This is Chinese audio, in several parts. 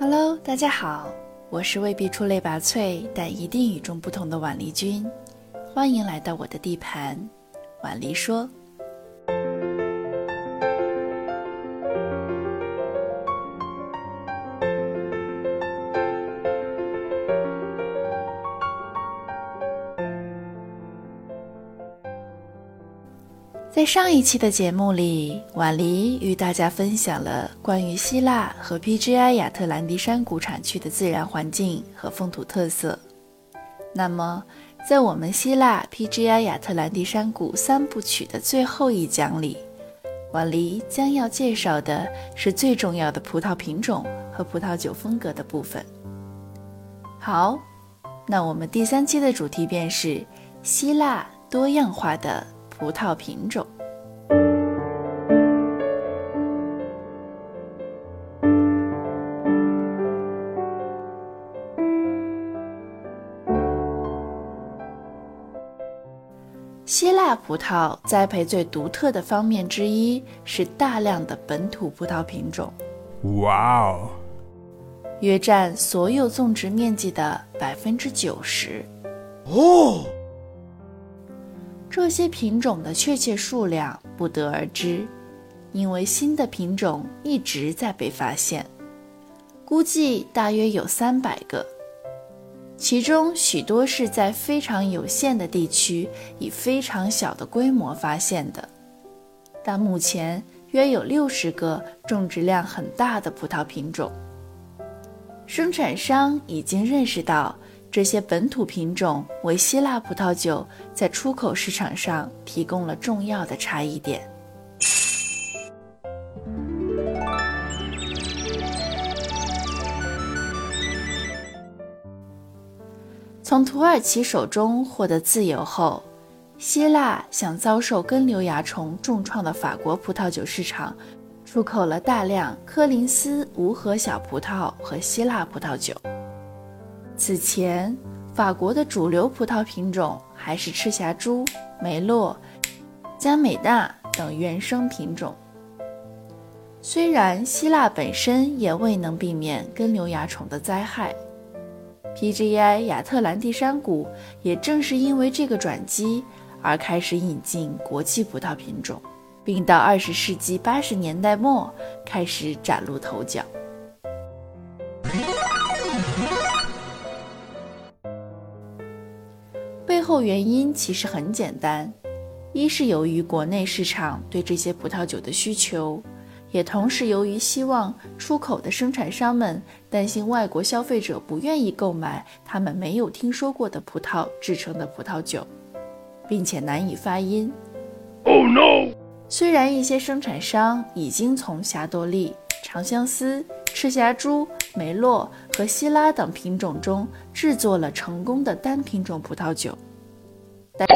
Hello，大家好，我是未必出类拔萃，但一定与众不同的婉丽君，欢迎来到我的地盘，婉丽说。上一期的节目里，婉黎与大家分享了关于希腊和 PGI 亚特兰蒂山谷产区的自然环境和风土特色。那么，在我们希腊 PGI 亚特兰蒂山谷三部曲的最后一讲里，婉黎将要介绍的是最重要的葡萄品种和葡萄酒风格的部分。好，那我们第三期的主题便是希腊多样化的。葡萄品种。希腊葡萄栽培最独特的方面之一是大量的本土葡萄品种。哇哦！约占所有种植面积的百分之九十。哦。这些品种的确切数量不得而知，因为新的品种一直在被发现，估计大约有三百个，其中许多是在非常有限的地区以非常小的规模发现的，但目前约有六十个种植量很大的葡萄品种，生产商已经认识到。这些本土品种为希腊葡萄酒在出口市场上提供了重要的差异点。从土耳其手中获得自由后，希腊向遭受根瘤蚜虫重创的法国葡萄酒市场出口了大量科林斯无核小葡萄和希腊葡萄酒。此前，法国的主流葡萄品种还是赤霞珠、梅洛、加美纳等原生品种。虽然希腊本身也未能避免根瘤蚜虫的灾害，PGI 亚特兰蒂山谷也正是因为这个转机而开始引进国际葡萄品种，并到二十世纪八十年代末开始崭露头角。背后原因其实很简单，一是由于国内市场对这些葡萄酒的需求，也同时由于希望出口的生产商们担心外国消费者不愿意购买他们没有听说过的葡萄制成的葡萄酒，并且难以发音。Oh no！虽然一些生产商已经从霞多丽、长相思、赤霞珠、梅洛和希拉等品种中制作了成功的单品种葡萄酒。但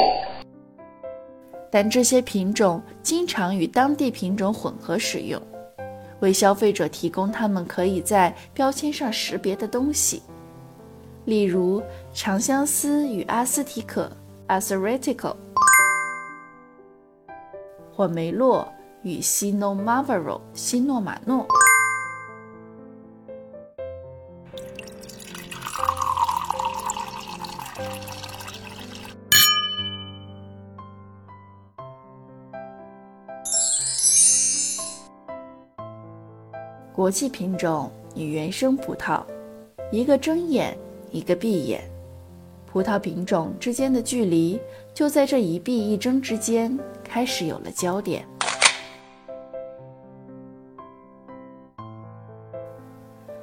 但这些品种经常与当地品种混合使用，为消费者提供他们可以在标签上识别的东西，例如长相思与阿斯提克 a s r e t i c a l 或梅洛与西诺马 r o 西诺马诺。国际品种与原生葡萄，一个睁眼，一个闭眼，葡萄品种之间的距离就在这一闭一睁之间开始有了焦点。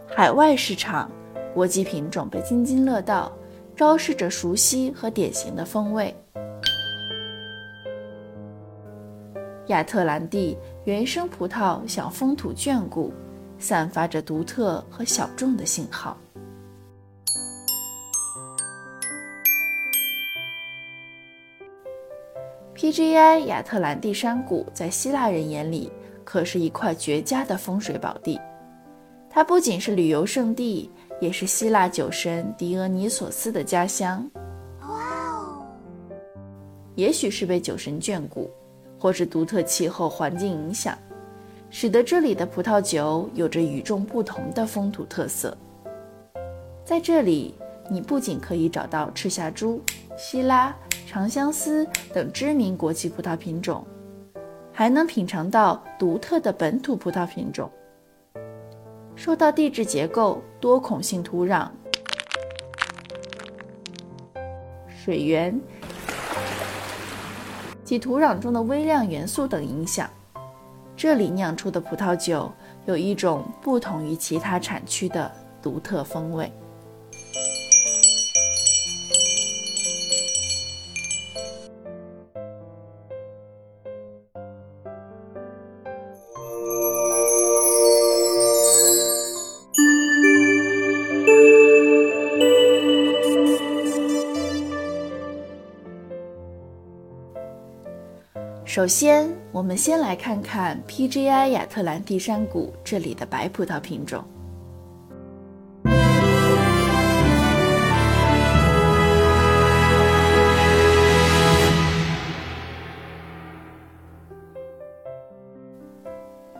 海外市场，国际品种被津津乐道，昭示着熟悉和典型的风味。亚特兰蒂原生葡萄享风土眷顾。散发着独特和小众的信号。PGI 亚特兰蒂山谷在希腊人眼里可是一块绝佳的风水宝地，它不仅是旅游胜地，也是希腊酒神狄俄尼索斯的家乡。哇哦！也许是被酒神眷顾，或是独特气候环境影响。使得这里的葡萄酒有着与众不同的风土特色。在这里，你不仅可以找到赤霞珠、希拉、长相思等知名国际葡萄品种，还能品尝到独特的本土葡萄品种。受到地质结构、多孔性土壤、水源及土壤中的微量元素等影响，这里酿出的葡萄酒有一种不同于其他产区的独特风味。首先，我们先来看看 PGI 亚特兰蒂山谷这里的白葡萄品种。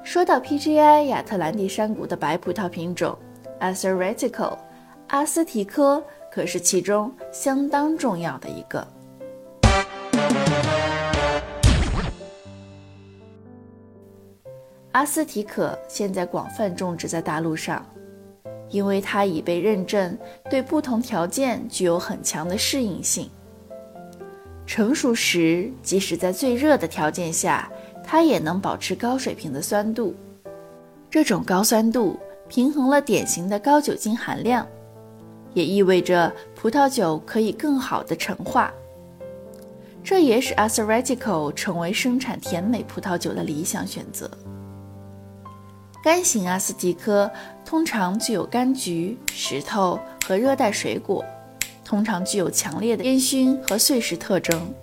说到 PGI 亚特兰蒂山谷的白葡萄品种 a s e r e t i c o 阿斯提科可是其中相当重要的一个。阿斯提可现在广泛种植在大陆上，因为它已被认证对不同条件具有很强的适应性。成熟时，即使在最热的条件下，它也能保持高水平的酸度。这种高酸度平衡了典型的高酒精含量，也意味着葡萄酒可以更好的陈化。这也使阿斯瑞蒂科成为生产甜美葡萄酒的理想选择。干型阿斯提科通常具有柑橘、石头和热带水果，通常具有强烈的烟熏和碎石特征。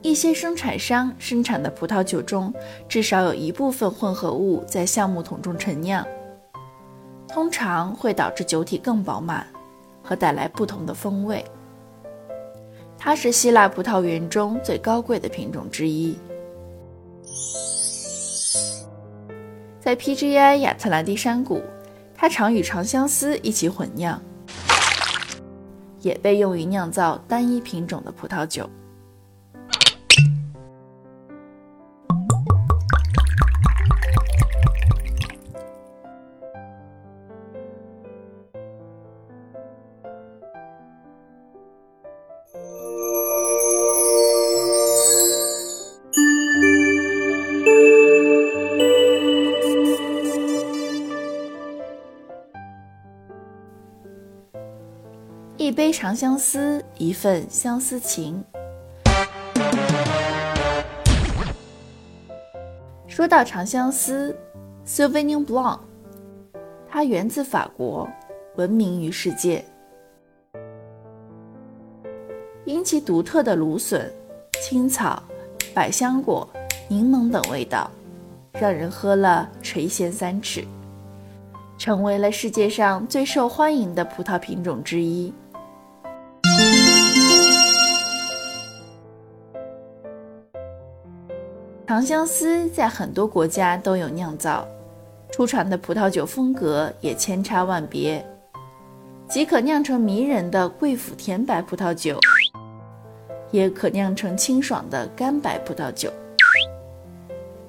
一些生产商生产的葡萄酒中至少有一部分混合物在橡木桶中陈酿，通常会导致酒体更饱满和带来不同的风味。它是希腊葡萄园中最高贵的品种之一。在 PGI 亚特兰蒂山谷，它常与长相思一起混酿，也被用于酿造单一品种的葡萄酒。一杯长相思，一份相思情。说到长相思 （Sauvignon Blanc），它源自法国，闻名于世界，因其独特的芦笋、青草、百香果、柠檬等味道，让人喝了垂涎三尺，成为了世界上最受欢迎的葡萄品种之一。长相思在很多国家都有酿造，出产的葡萄酒风格也千差万别，即可酿成迷人的贵腐甜白葡萄酒，也可酿成清爽的干白葡萄酒。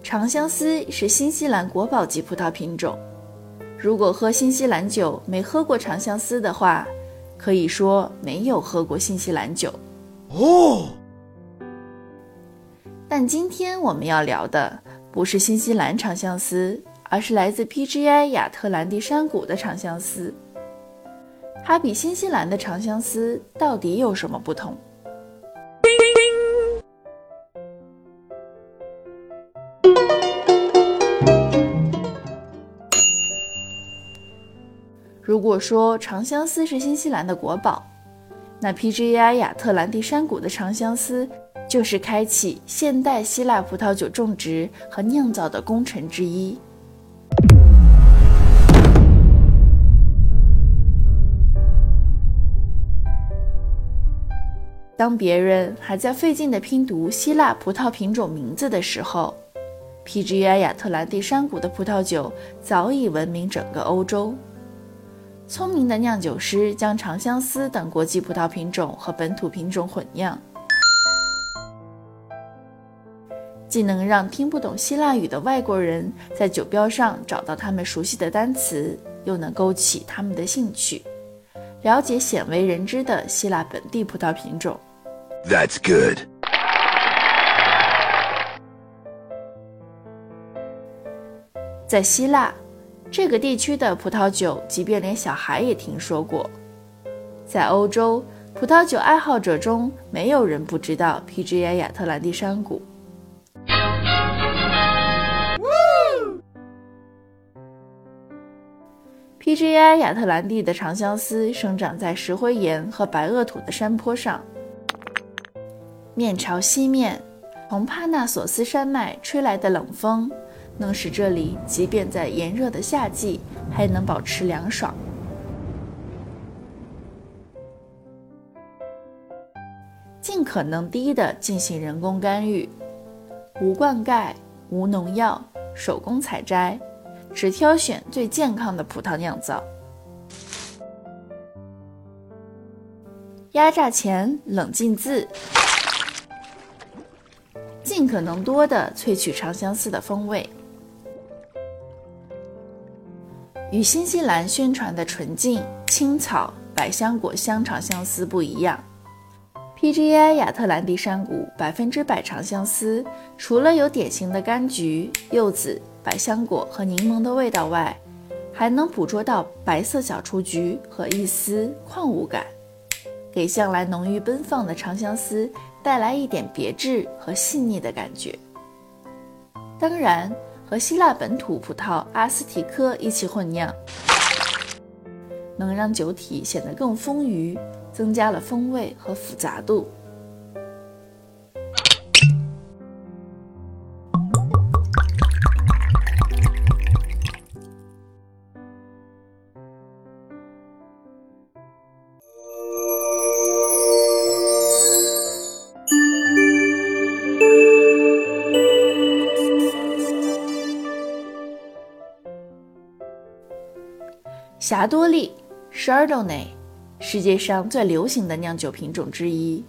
长相思是新西兰国宝级葡萄品种，如果喝新西兰酒没喝过长相思的话，可以说没有喝过新西兰酒哦。但今天我们要聊的不是新西兰长相思，而是来自 PGI 亚特兰蒂山谷的长相思。它比新西兰的长相思到底有什么不同？如果说长相思是新西兰的国宝，那 PGI 亚特兰蒂山谷的长相思。就是开启现代希腊葡萄酒种植和酿造的功臣之一。当别人还在费劲的拼读希腊葡萄品种名字的时候 PGI 亚特兰蒂山谷的葡萄酒早已闻名整个欧洲。聪明的酿酒师将长相思等国际葡萄品种和本土品种混酿，既能让听不懂希腊语的外国人在酒标上找到他们熟悉的单词，又能勾起他们的兴趣，了解鲜为人知的希腊本地葡萄品种。That's good. 在希腊这个地区的葡萄酒，即便连小孩也听说过。在欧洲，葡萄酒爱好者中没有人不知道 PGI 亚特兰蒂山谷。PGI 亚特兰蒂的长相思生长在石灰岩和白垩土的山坡上，面朝西面，从帕纳索斯山脉吹来的冷风。能使这里即便在炎热的夏季还能保持凉爽。尽可能低的进行人工干预，无灌溉、无农药，手工采摘，只挑选最健康的葡萄酿造。压榨前冷浸渍，尽可能多的萃取长相思的风味。与新西兰宣传的纯净青草百香果香长相思不一样，PGI 亚特兰蒂山谷百分之百长相思，除了有典型的柑橘、柚子、百香果和柠檬的味道外，还能捕捉到白色小雏菊和一丝矿物感，给向来浓郁奔放的长相思带来一点别致和细腻的感觉。当然。和希腊本土葡萄阿斯提科一起混酿，能让酒体显得更丰腴，增加了风味和复杂度。霞多丽 （Chardonnay），世界上最流行的酿酒品种之一，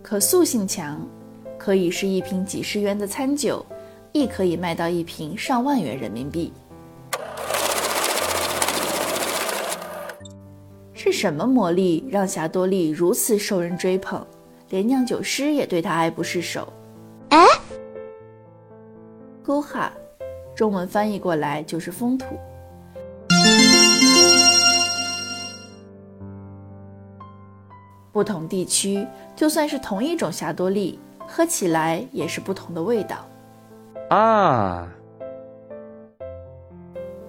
可塑性强，可以是一瓶几十元的餐酒，亦可以卖到一瓶上万元人民币。是什么魔力让霞多丽如此受人追捧，连酿酒师也对它爱不释手？哎 o h a 中文翻译过来就是风土。不同地区，就算是同一种霞多丽，喝起来也是不同的味道。啊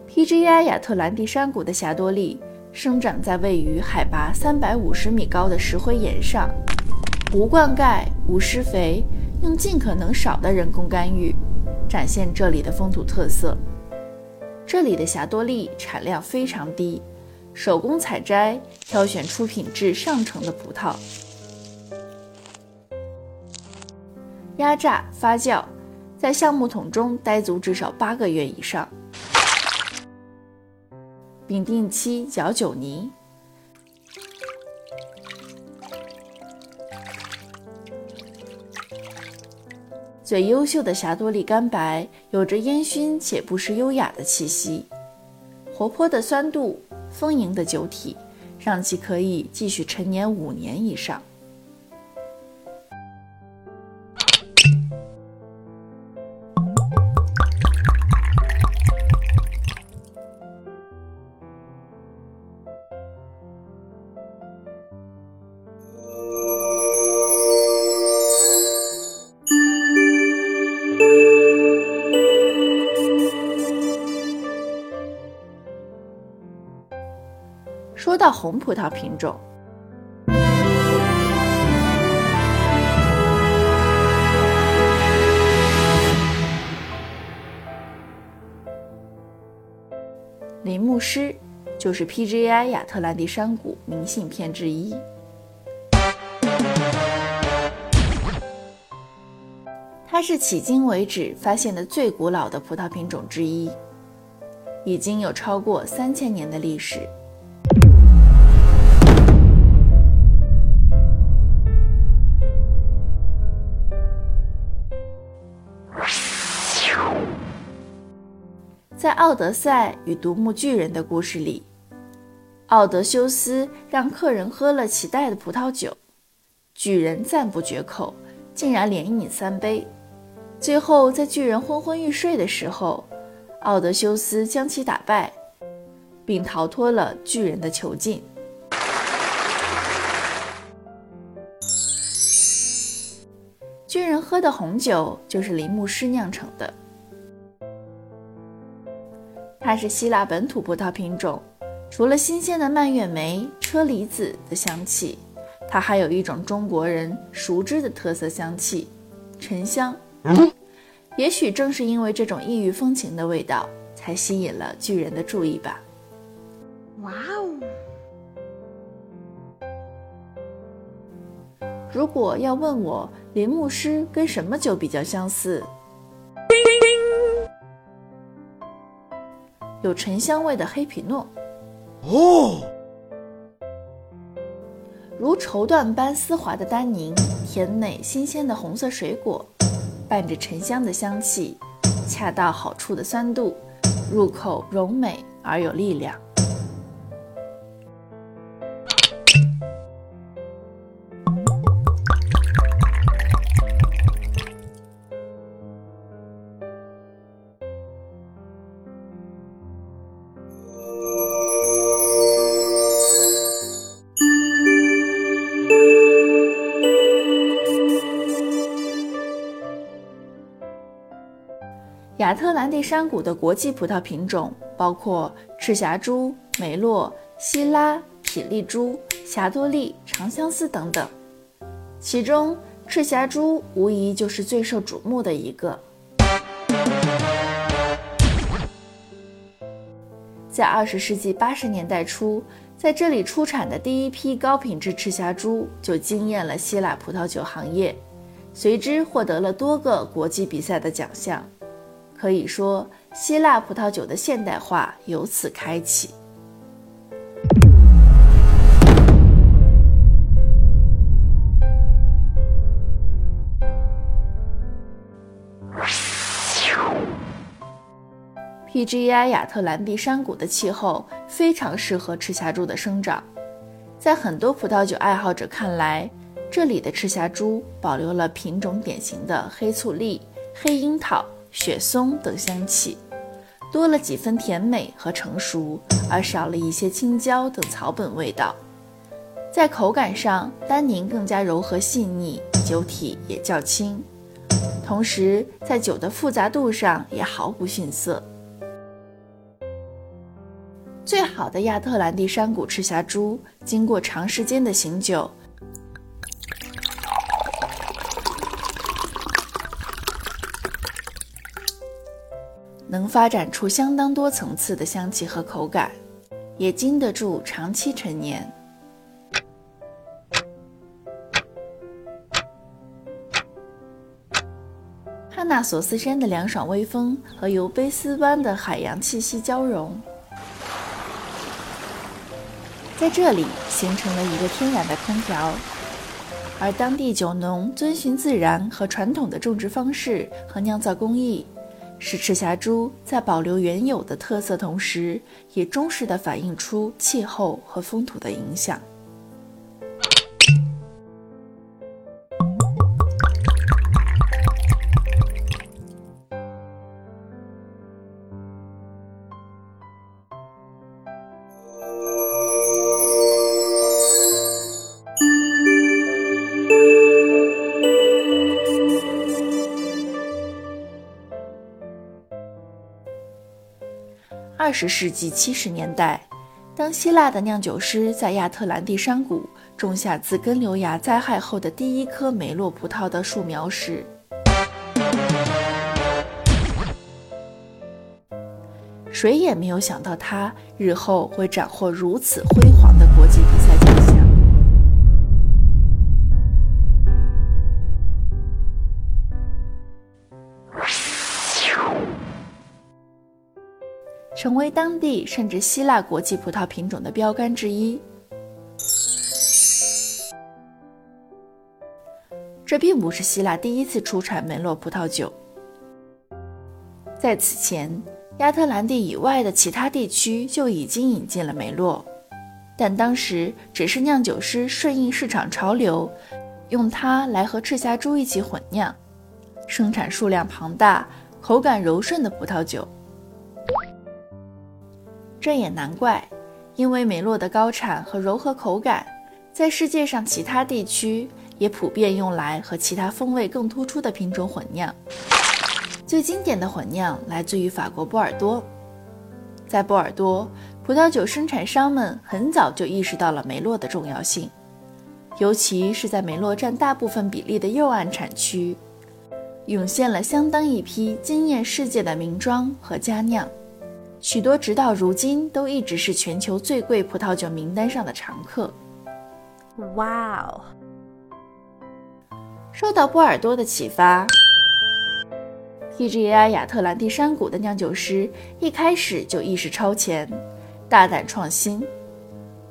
！PGI 亚特兰蒂山谷的霞多丽生长在位于海拔三百五十米高的石灰岩上，无灌溉、无施肥，用尽可能少的人工干预。展现这里的风土特色。这里的霞多丽产量非常低，手工采摘，挑选出品质上乘的葡萄，压榨发酵，在橡木桶中待足至少八个月以上，并定期搅酒泥。最优秀的霞多丽干白有着烟熏且不失优雅的气息，活泼的酸度，丰盈的酒体，让其可以继续陈年五年以上。说到红葡萄品种，林牧师就是 PGI 亚特兰蒂山谷明信片之一。它是迄今为止发现的最古老的葡萄品种之一，已经有超过三千年的历史。奥德赛》与独木巨人的故事里，奥德修斯让客人喝了其带的葡萄酒，巨人赞不绝口，竟然连饮三杯。最后，在巨人昏昏欲睡的时候，奥德修斯将其打败，并逃脱了巨人的囚禁。巨人喝的红酒就是林牧师酿成的，它是希腊本土葡萄品种。除了新鲜的蔓越莓、车厘子的香气，它还有一种中国人熟知的特色香气——沉香。也许正是因为这种异域风情的味道，才吸引了巨人的注意吧。哇哦！如果要问我林牧师跟什么酒比较相似，有沉香味的黑皮诺。哦，如绸缎般丝滑的丹宁，甜美新鲜的红色水果，伴着沉香的香气，恰到好处的酸度，入口柔美而有力量。特兰蒂山谷的国际葡萄品种包括赤霞珠、梅洛、希拉、匹利珠、霞多丽、长相思等等，其中赤霞珠无疑就是最受瞩目的一个。在二十世纪八十年代初，在这里出产的第一批高品质赤霞珠就惊艳了希腊葡萄酒行业，随之获得了多个国际比赛的奖项。可以说，希腊葡萄酒的现代化由此开启。PGI 亚特兰蒂山谷的气候非常适合赤霞珠的生长，在很多葡萄酒爱好者看来，这里的赤霞珠保留了品种典型的黑醋栗、黑樱桃。雪松等香气，多了几分甜美和成熟，而少了一些青椒等草本味道。在口感上，单宁更加柔和细腻，酒体也较轻。同时，在酒的复杂度上也毫不逊色。最好的亚特兰蒂山谷赤霞珠，经过长时间的醒酒。能发展出相当多层次的香气和口感，也经得住长期陈年。哈纳索斯山的凉爽微风和尤卑斯湾的海洋气息交融，在这里形成了一个天然的空调，而当地酒农遵循自然和传统的种植方式和酿造工艺。使赤霞珠在保留原有的特色同时，也忠实地反映出气候和风土的影响。十世纪七十年代，当希腊的酿酒师在亚特兰蒂山谷种下自根瘤芽灾害后的第一颗梅洛葡萄的树苗时，谁也没有想到它日后会斩获如此辉煌的成为当地甚至希腊国际葡萄品种的标杆之一。这并不是希腊第一次出产梅洛葡萄酒，在此前，亚特兰蒂以外的其他地区就已经引进了梅洛，但当时只是酿酒师顺应市场潮流，用它来和赤霞珠一起混酿，生产数量庞大、口感柔顺的葡萄酒。这也难怪，因为梅洛的高产和柔和口感，在世界上其他地区。也普遍用来和其他风味更突出的品种混酿。最经典的混酿来自于法国波尔多。在波尔多，葡萄酒生产商们很早就意识到了梅洛的重要性，尤其是在梅洛占大部分比例的右岸产区，涌现了相当一批惊艳世界的名庄和佳酿，许多直到如今都一直是全球最贵葡萄酒名单上的常客。哇哦！受到波尔多的启发，PGI 亚特兰蒂山谷的酿酒师一开始就意识超前，大胆创新。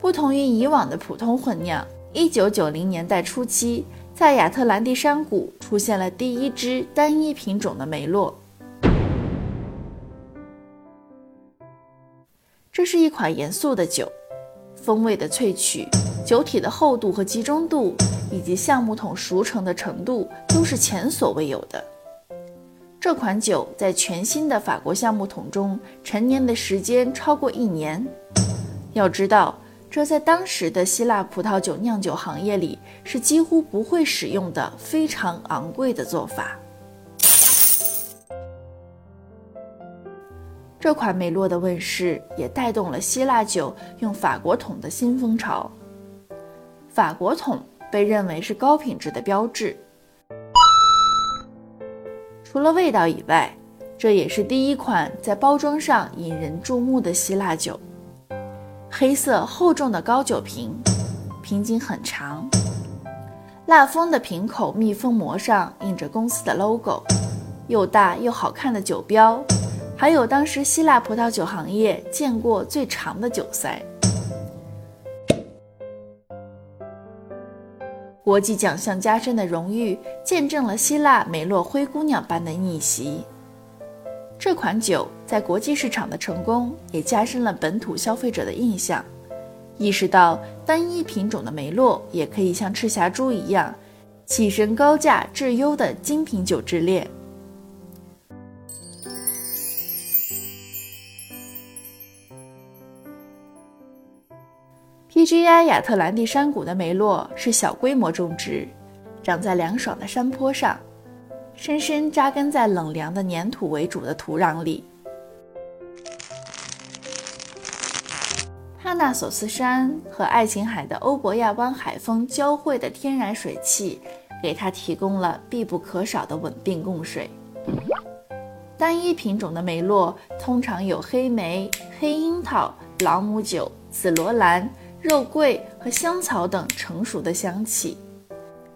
不同于以往的普通混酿，1990年代初期，在亚特兰蒂山谷出现了第一支单一品种的梅洛。这是一款严肃的酒，风味的萃取。酒体的厚度和集中度，以及橡木桶熟成的程度，都是前所未有的。这款酒在全新的法国橡木桶中陈年的时间超过一年。要知道，这在当时的希腊葡萄酒酿酒行业里是几乎不会使用的非常昂贵的做法。这款梅洛的问世，也带动了希腊酒用法国桶的新风潮。法国桶被认为是高品质的标志。除了味道以外，这也是第一款在包装上引人注目的希腊酒。黑色厚重的高酒瓶，瓶颈很长，蜡封的瓶口密封膜上印着公司的 logo，又大又好看的酒标，还有当时希腊葡萄酒行业见过最长的酒塞。国际奖项加身的荣誉，见证了希腊梅洛灰姑娘般的逆袭。这款酒在国际市场的成功，也加深了本土消费者的印象，意识到单一品种的梅洛也可以像赤霞珠一样，跻身高价质优的精品酒之列。PGI 亚特兰蒂山谷的梅洛是小规模种植，长在凉爽的山坡上，深深扎根在冷凉的粘土为主的土壤里。帕纳索斯山和爱琴海的欧伯亚湾海风交汇的天然水汽，给它提供了必不可少的稳定供水。单一品种的梅洛通常有黑莓、黑樱桃、朗姆酒、紫罗兰。肉桂和香草等成熟的香气，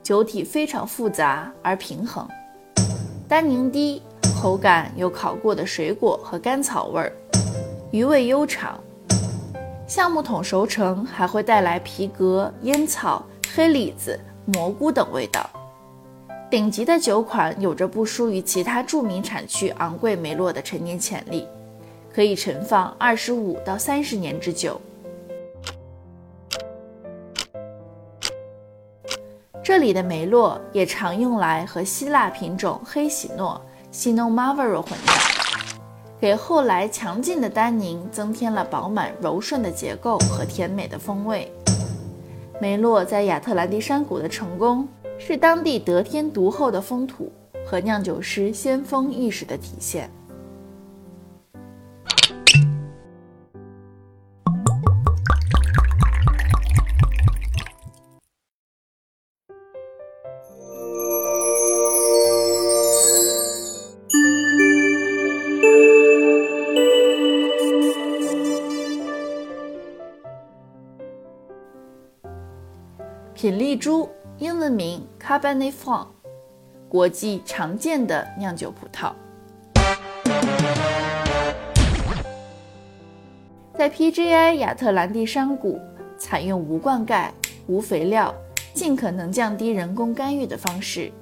酒体非常复杂而平衡，单宁低，口感有烤过的水果和甘草味儿，余味悠长。橡木桶熟成还会带来皮革、烟草、黑李子、蘑菇等味道。顶级的酒款有着不输于其他著名产区昂贵梅洛的陈年潜力，可以陈放二十五到三十年之久。这里的梅洛也常用来和希腊品种黑喜诺 s i n o m a v a r o 混酿，给后来强劲的单宁增添了饱满柔顺的结构和甜美的风味。梅洛在亚特兰蒂山谷的成功，是当地得天独厚的风土和酿酒师先锋意识的体现。Cabernet Franc，国际常见的酿酒葡萄。在 PGI 亚特兰蒂山谷，采用无灌溉、无肥料，尽可能降低人工干预的方式，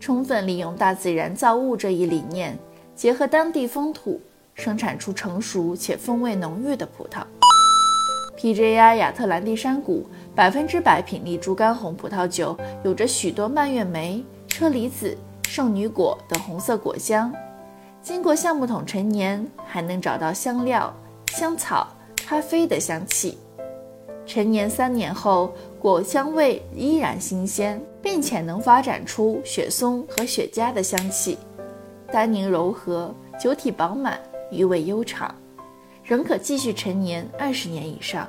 充分利用大自然造物这一理念，结合当地风土，生产出成熟且风味浓郁的葡萄。PGI 亚特兰蒂山谷百分之百品丽珠干红葡萄酒，有着许多蔓越莓、车厘子、圣女果等红色果香。经过橡木桶陈年，还能找到香料、香草、咖啡的香气。陈年三年后，果香味依然新鲜，并且能发展出雪松和雪茄的香气。单宁柔和，酒体饱满，余味悠长，仍可继续陈年二十年以上。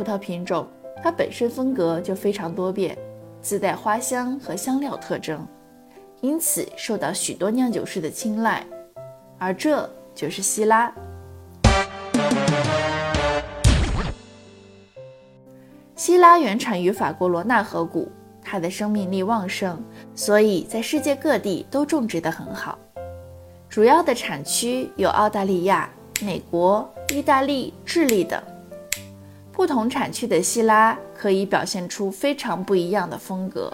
葡萄品种，它本身风格就非常多变，自带花香和香料特征，因此受到许多酿酒师的青睐，而这就是希拉。希拉原产于法国罗纳河谷，它的生命力旺盛，所以在世界各地都种植得很好。主要的产区有澳大利亚、美国、意大利、智利等。不同产区的希拉可以表现出非常不一样的风格。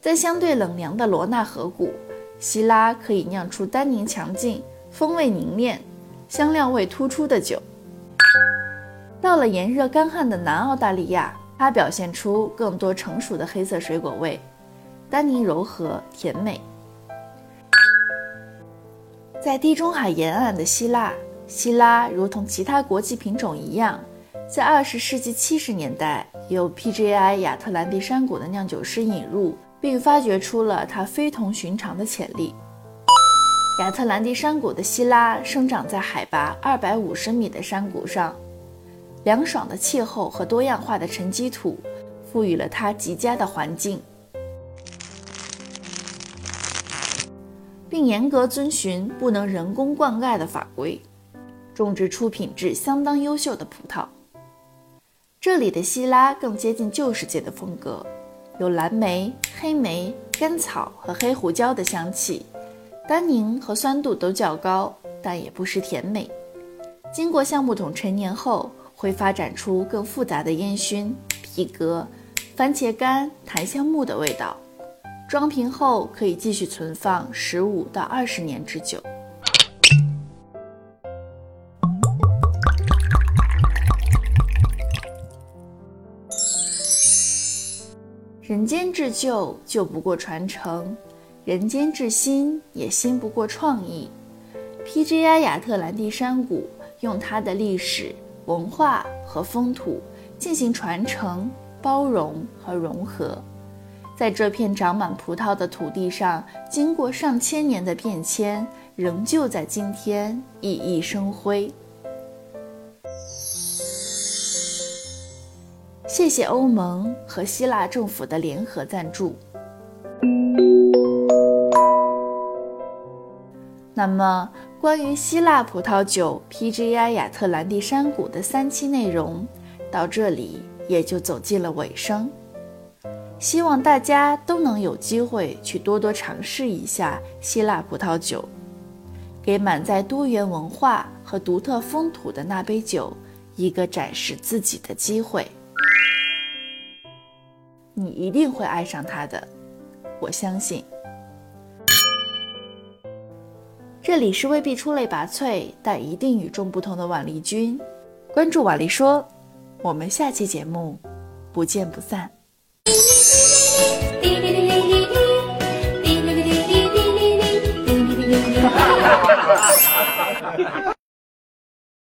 在相对冷凉的罗纳河谷，希拉可以酿出单宁强劲、风味凝练、香料味突出的酒。到了炎热干旱的南澳大利亚，它表现出更多成熟的黑色水果味，单宁柔和甜美。在地中海沿岸的希腊，希拉如同其他国际品种一样。在二十世纪七十年代，由 PGI 亚特兰蒂山谷的酿酒师引入，并发掘出了它非同寻常的潜力。亚特兰蒂山谷的希拉生长在海拔二百五十米的山谷上，凉爽的气候和多样化的沉积土赋予了它极佳的环境，并严格遵循不能人工灌溉的法规，种植出品质相当优秀的葡萄。这里的希拉更接近旧世界的风格，有蓝莓、黑莓、甘草和黑胡椒的香气，单宁和酸度都较高，但也不失甜美。经过橡木桶陈年后，会发展出更复杂的烟熏、皮革、番茄干、檀香木的味道。装瓶后可以继续存放十五到二十年之久。人间至旧，旧不过传承；人间至新，也新不过创意。PGI 亚特兰蒂山谷用它的历史文化和风土进行传承、包容和融合，在这片长满葡萄的土地上，经过上千年的变迁，仍旧在今天熠熠生辉。谢谢欧盟和希腊政府的联合赞助。那么，关于希腊葡萄酒 PGI 亚特兰蒂山谷的三期内容，到这里也就走进了尾声。希望大家都能有机会去多多尝试一下希腊葡萄酒，给满载多元文化和独特风土的那杯酒一个展示自己的机会。你一定会爱上他的，我相信。这里是未必出类拔萃，但一定与众不同的婉丽君。关注婉丽说，我们下期节目不见不散。